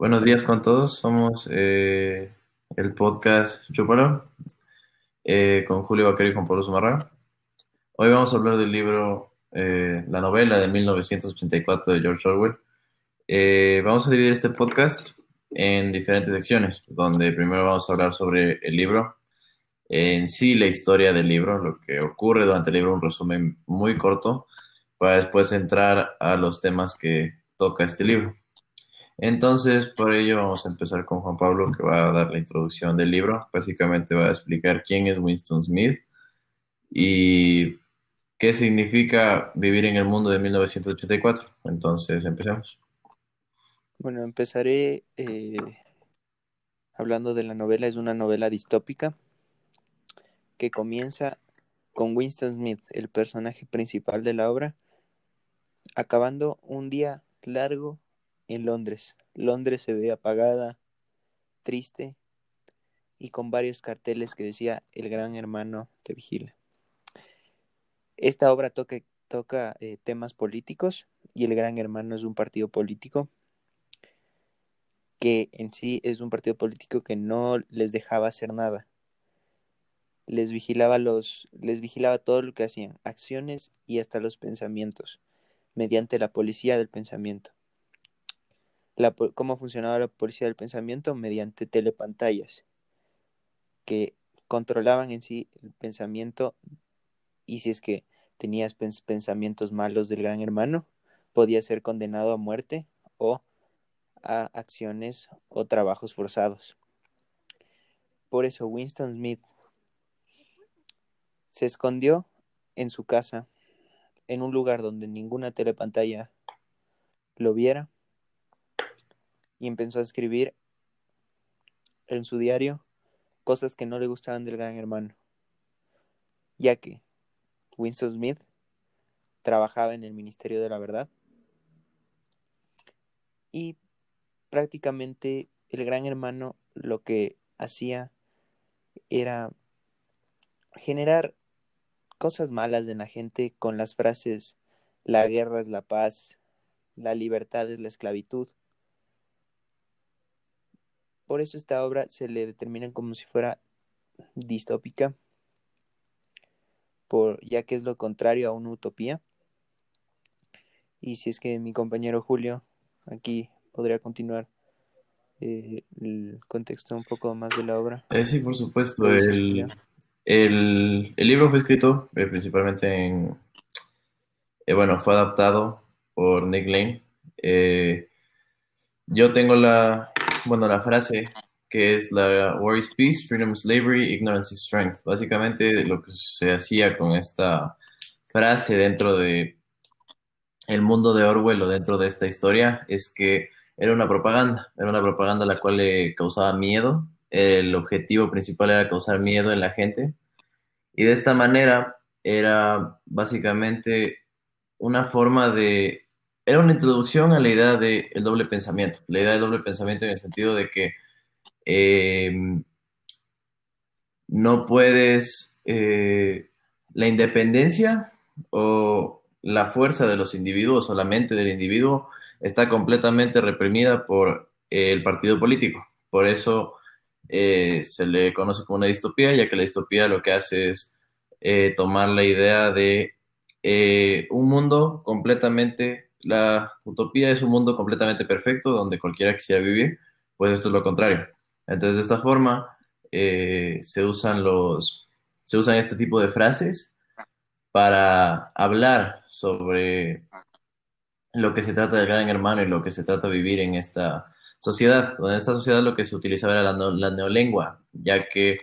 Buenos días con todos, somos eh, el podcast Chúpalo eh, con Julio Vaquero y Juan Pablo Zumarra. Hoy vamos a hablar del libro, eh, la novela de 1984 de George Orwell. vamos a dividir este podcast en diferentes secciones, donde primero vamos a hablar sobre el libro, en sí la historia del libro, lo que ocurre durante el libro, un resumen muy corto, para después entrar a los temas que toca este libro. Entonces, por ello vamos a empezar con Juan Pablo, que va a dar la introducción del libro. Básicamente va a explicar quién es Winston Smith y qué significa vivir en el mundo de 1984. Entonces, empecemos. Bueno, empezaré eh, hablando de la novela. Es una novela distópica que comienza con Winston Smith, el personaje principal de la obra, acabando un día largo en Londres. Londres se ve apagada, triste y con varios carteles que decía El gran hermano te vigila. Esta obra toca, eh, temas políticos y el gran hermano es un partido político que en sí es un partido político que no les dejaba hacer nada. Les vigilaba los les vigilaba todo lo que hacían, acciones y hasta los pensamientos mediante la policía del pensamiento cómo funcionaba la policía del pensamiento mediante telepantallas que controlaban en sí el pensamiento y si es que tenías pensamientos malos del gran hermano, podía ser condenado a muerte o a acciones o trabajos forzados. Por eso Winston Smith se escondió en su casa, en un lugar donde ninguna telepantalla lo viera y empezó a escribir en su diario cosas que no le gustaban del gran hermano, ya que Winston Smith trabajaba en el Ministerio de la Verdad y prácticamente el gran hermano lo que hacía era generar cosas malas en la gente con las frases la guerra es la paz, la libertad es la esclavitud por eso esta obra se le determina como si fuera distópica, por, ya que es lo contrario a una utopía. Y si es que mi compañero Julio aquí podría continuar eh, el contexto un poco más de la obra. Eh, sí, por supuesto. El, el, libro fue escrito eh, principalmente en... bueno, fue adaptado por Nick Lane. yo tengo la, bueno, la frase que es la War is Peace, Freedom is Slavery, Ignorance is Strength. Básicamente lo que se hacía con esta frase dentro de el mundo de Orwell o dentro de esta historia es que era una propaganda, era una propaganda la cual le causaba miedo. El objetivo principal era causar miedo en la gente. Y de esta manera era básicamente una forma de era una introducción a la idea del doble pensamiento. La idea del doble pensamiento en el sentido de que em, no puedes, eh, la independencia o la fuerza de los individuos o la mente del individuo está completamente reprimida por el partido político. Por eso eh, se le conoce como una distopía, ya que la distopía lo que hace es eh, tomar la idea de un mundo completamente la utopía es un mundo completamente perfecto donde cualquiera quisiera vivir, pues esto es lo contrario. Entonces, de esta forma, eh, se usan los, se usan este tipo de frases para hablar sobre lo que se trata del gran hermano y lo que se trata de vivir en esta sociedad. En esta sociedad lo que se utilizaba era la, la neolengua, ya que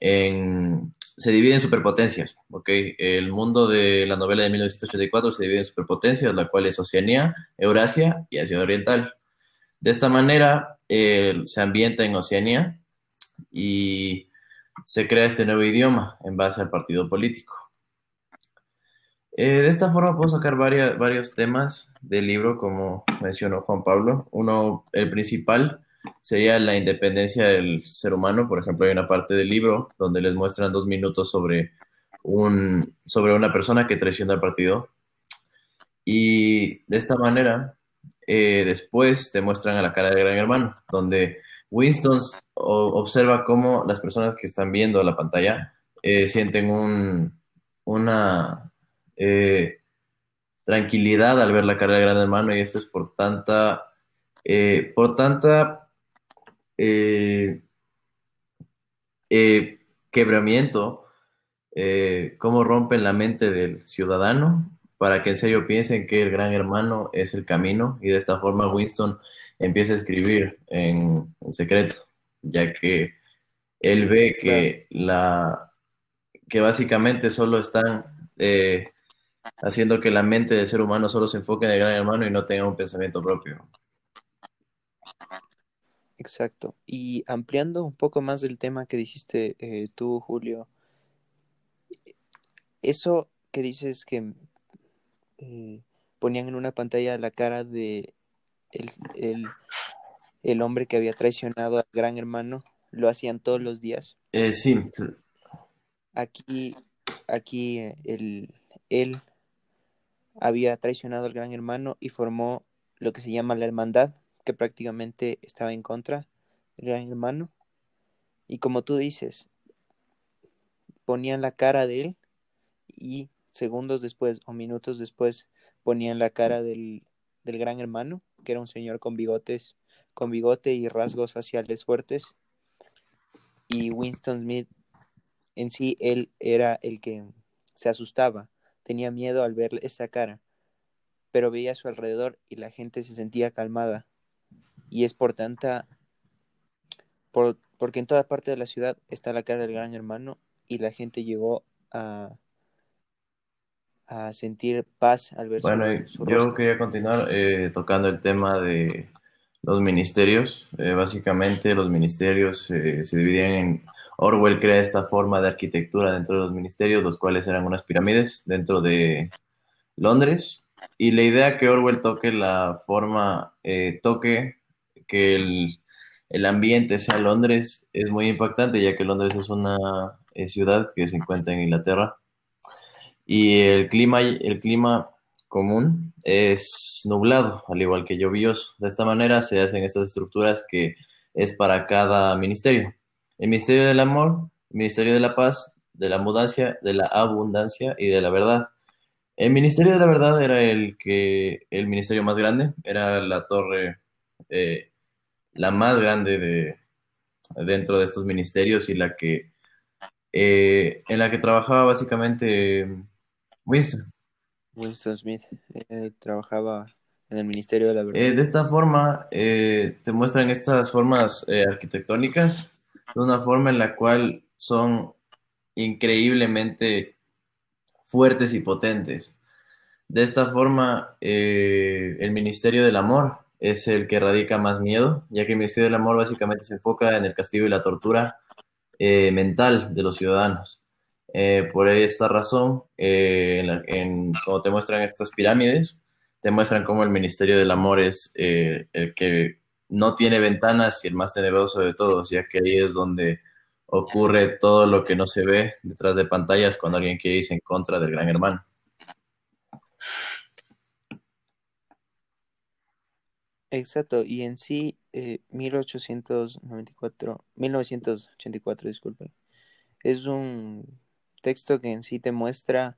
en se divide en superpotencias, ¿ok? El mundo de la novela de 1984 se divide en superpotencias, la cual es Oceanía, Eurasia y Asia Oriental. De esta manera, se ambienta en Oceanía y se crea este nuevo idioma en base al partido político. Eh, de esta forma puedo sacar varios temas del libro, como mencionó Juan Pablo. Uno, el principal, sería la independencia del ser humano. Por ejemplo, hay una parte del libro donde les muestran dos minutos sobre, un, sobre una persona que traiciona al partido. Y de esta manera, eh, después te muestran a la cara de Gran Hermano, donde Winston observa cómo las personas que están viendo la pantalla eh, sienten un, una eh, tranquilidad al ver la cara de Gran Hermano y esto es por tanta, por tanta quebramiento, cómo rompen la mente del ciudadano para que en serio piensen que el gran hermano es el camino y de esta forma Winston empieza a escribir en, secreto, ya que él ve que la que básicamente solo están eh, haciendo que la mente del ser humano solo se enfoque en el gran hermano y no tenga un pensamiento propio. Exacto. Y ampliando un poco más del tema que dijiste eh, tú, Julio, eso que dices que eh, ponían en una pantalla la cara de el, hombre que había traicionado al gran hermano, lo hacían todos los días. Eh, sí. Aquí, aquí el, él había traicionado al gran hermano y formó lo que se llama la hermandad, que prácticamente estaba en contra del gran hermano. Y como tú dices, ponían la cara de él y segundos después o minutos después ponían la cara del, gran hermano, que era un señor con bigotes, con bigote y rasgos faciales fuertes. Y Winston Smith, en sí, él era el que se asustaba, tenía miedo al ver esa cara, pero veía a su alrededor y la gente se sentía calmada. Y es por tanta, por, porque en toda parte de la ciudad está la cara del gran hermano y la gente llegó a, a sentir paz al ver bueno, yo quería continuar eh, tocando el tema de los ministerios. Eh, básicamente los ministerios eh, se dividían en... Orwell crea esta forma de arquitectura dentro de los ministerios, los cuales eran unas pirámides dentro de Londres. Y la idea que Orwell toque la forma, toque que el, el ambiente sea Londres es muy impactante, ya que Londres es una ciudad que se encuentra en Inglaterra y el clima, el clima común es nublado, al igual que lluvioso. De esta manera se hacen estas estructuras que es para cada ministerio. El Ministerio del Amor, el Ministerio de la Paz, de la Abundancia, de la Abundancia y de la Verdad. El Ministerio de la Verdad era el que el ministerio más grande, era la torre eh, la más grande de dentro de estos ministerios y la que eh, en la que trabajaba básicamente Winston. Winston Smith eh, trabajaba en el Ministerio de la Verdad. Eh, de esta forma, eh, te muestran estas formas arquitectónicas de una forma en la cual son increíblemente fuertes y potentes. De esta forma, el Ministerio del Amor es el que radica más miedo, ya que el Ministerio del Amor básicamente se enfoca en el castigo y la tortura mental de los ciudadanos. Eh, por esta razón, eh, en, te muestran estas pirámides, te muestran cómo el Ministerio del Amor es eh, el que no tiene ventanas y el más tenebroso de todos, ya que ahí es donde ocurre todo lo que no se ve detrás de pantallas cuando alguien quiere irse en contra del gran hermano. Exacto, y en sí, 1894, 1984, disculpe, es un texto que en sí te muestra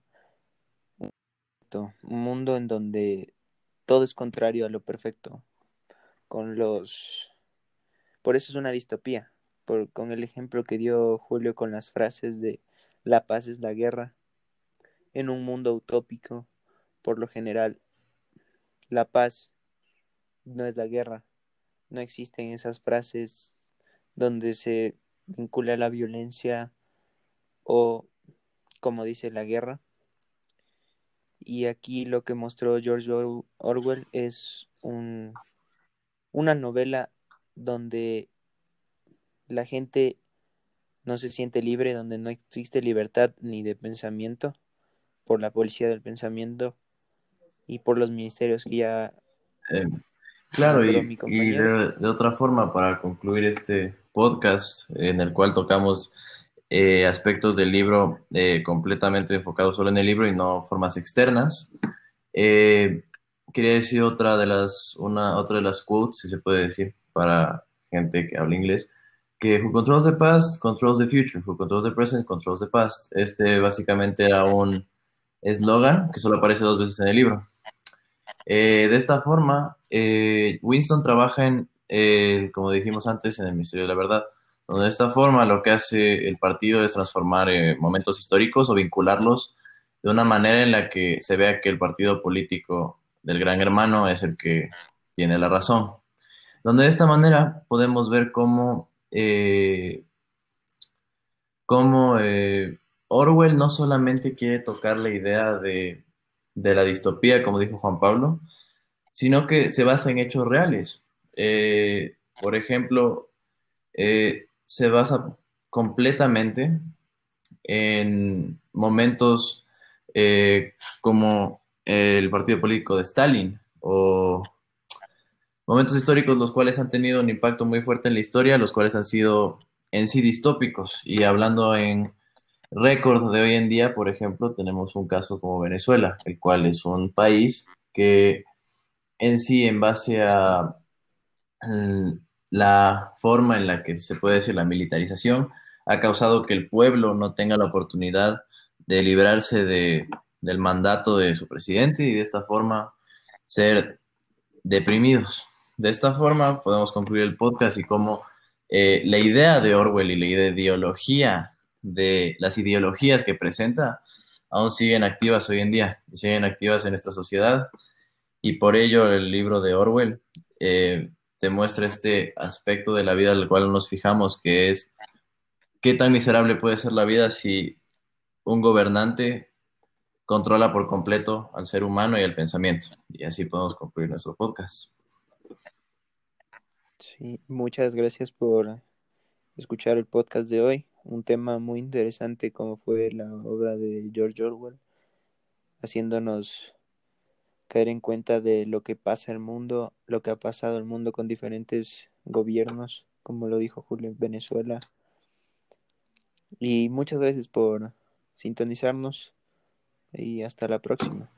un mundo en donde todo es contrario a lo perfecto. Con los. Por eso es una distopía. Por, con el ejemplo que dio Julio con las frases de la paz es la guerra. En un mundo utópico, por lo general, la paz no es la guerra. No existen esas frases donde se vincula la violencia o, como dice, la guerra. Y aquí lo que mostró George Orwell es un, una novela donde la gente no se siente libre, donde no existe libertad ni de pensamiento por la policía del pensamiento y por los ministerios que ya... Eh, claro, y, de, otra forma, para concluir este podcast en el cual tocamos eh, aspectos del libro eh, completamente enfocados solo en el libro y no formas externas, quería decir otra de las, una, otra de las quotes, si se puede decir, para gente que habla inglés, que Who Controls the Past controls the future, Who Controls the Present controls the past. Este básicamente era un eslogan que solo aparece dos veces en el libro. Eh, de esta forma, eh, Winston trabaja en, como dijimos antes, en el Misterio de la Verdad, donde de esta forma lo que hace el partido es transformar eh, momentos históricos o vincularlos de una manera en la que se vea que el partido político del gran hermano es el que tiene la razón. Donde de esta manera podemos ver cómo eh, Orwell no solamente quiere tocar la idea de, la distopía, como dijo Juan Pablo, sino que se basa en hechos reales. Eh, por ejemplo, se basa completamente en momentos como el partido político de Stalin o momentos históricos los cuales han tenido un impacto muy fuerte en la historia, los cuales han sido en sí distópicos. Y hablando en récord de hoy en día, por ejemplo, tenemos un caso como Venezuela, el cual es un país que en sí, en base a mm, la forma en la que se puede decir la militarización, ha causado que el pueblo no tenga la oportunidad de librarse de, del mandato de su presidente y de esta forma ser deprimidos. De esta forma podemos concluir el podcast y cómo eh, la idea de Orwell y la ideología de las ideologías que presenta aún siguen activas hoy en día siguen activas en esta sociedad y por ello el libro de Orwell eh, te muestra este aspecto de la vida al cual nos fijamos que es qué tan miserable puede ser la vida si un gobernante controla por completo al ser humano y al pensamiento. Y así podemos concluir nuestro podcast. Sí, muchas gracias por escuchar el podcast de hoy. Un tema muy interesante como fue la obra de George Orwell, haciéndonos caer en cuenta de lo que pasa el mundo, lo que ha pasado el mundo con diferentes gobiernos, como lo dijo Julio en Venezuela. Y muchas gracias por sintonizarnos y hasta la próxima.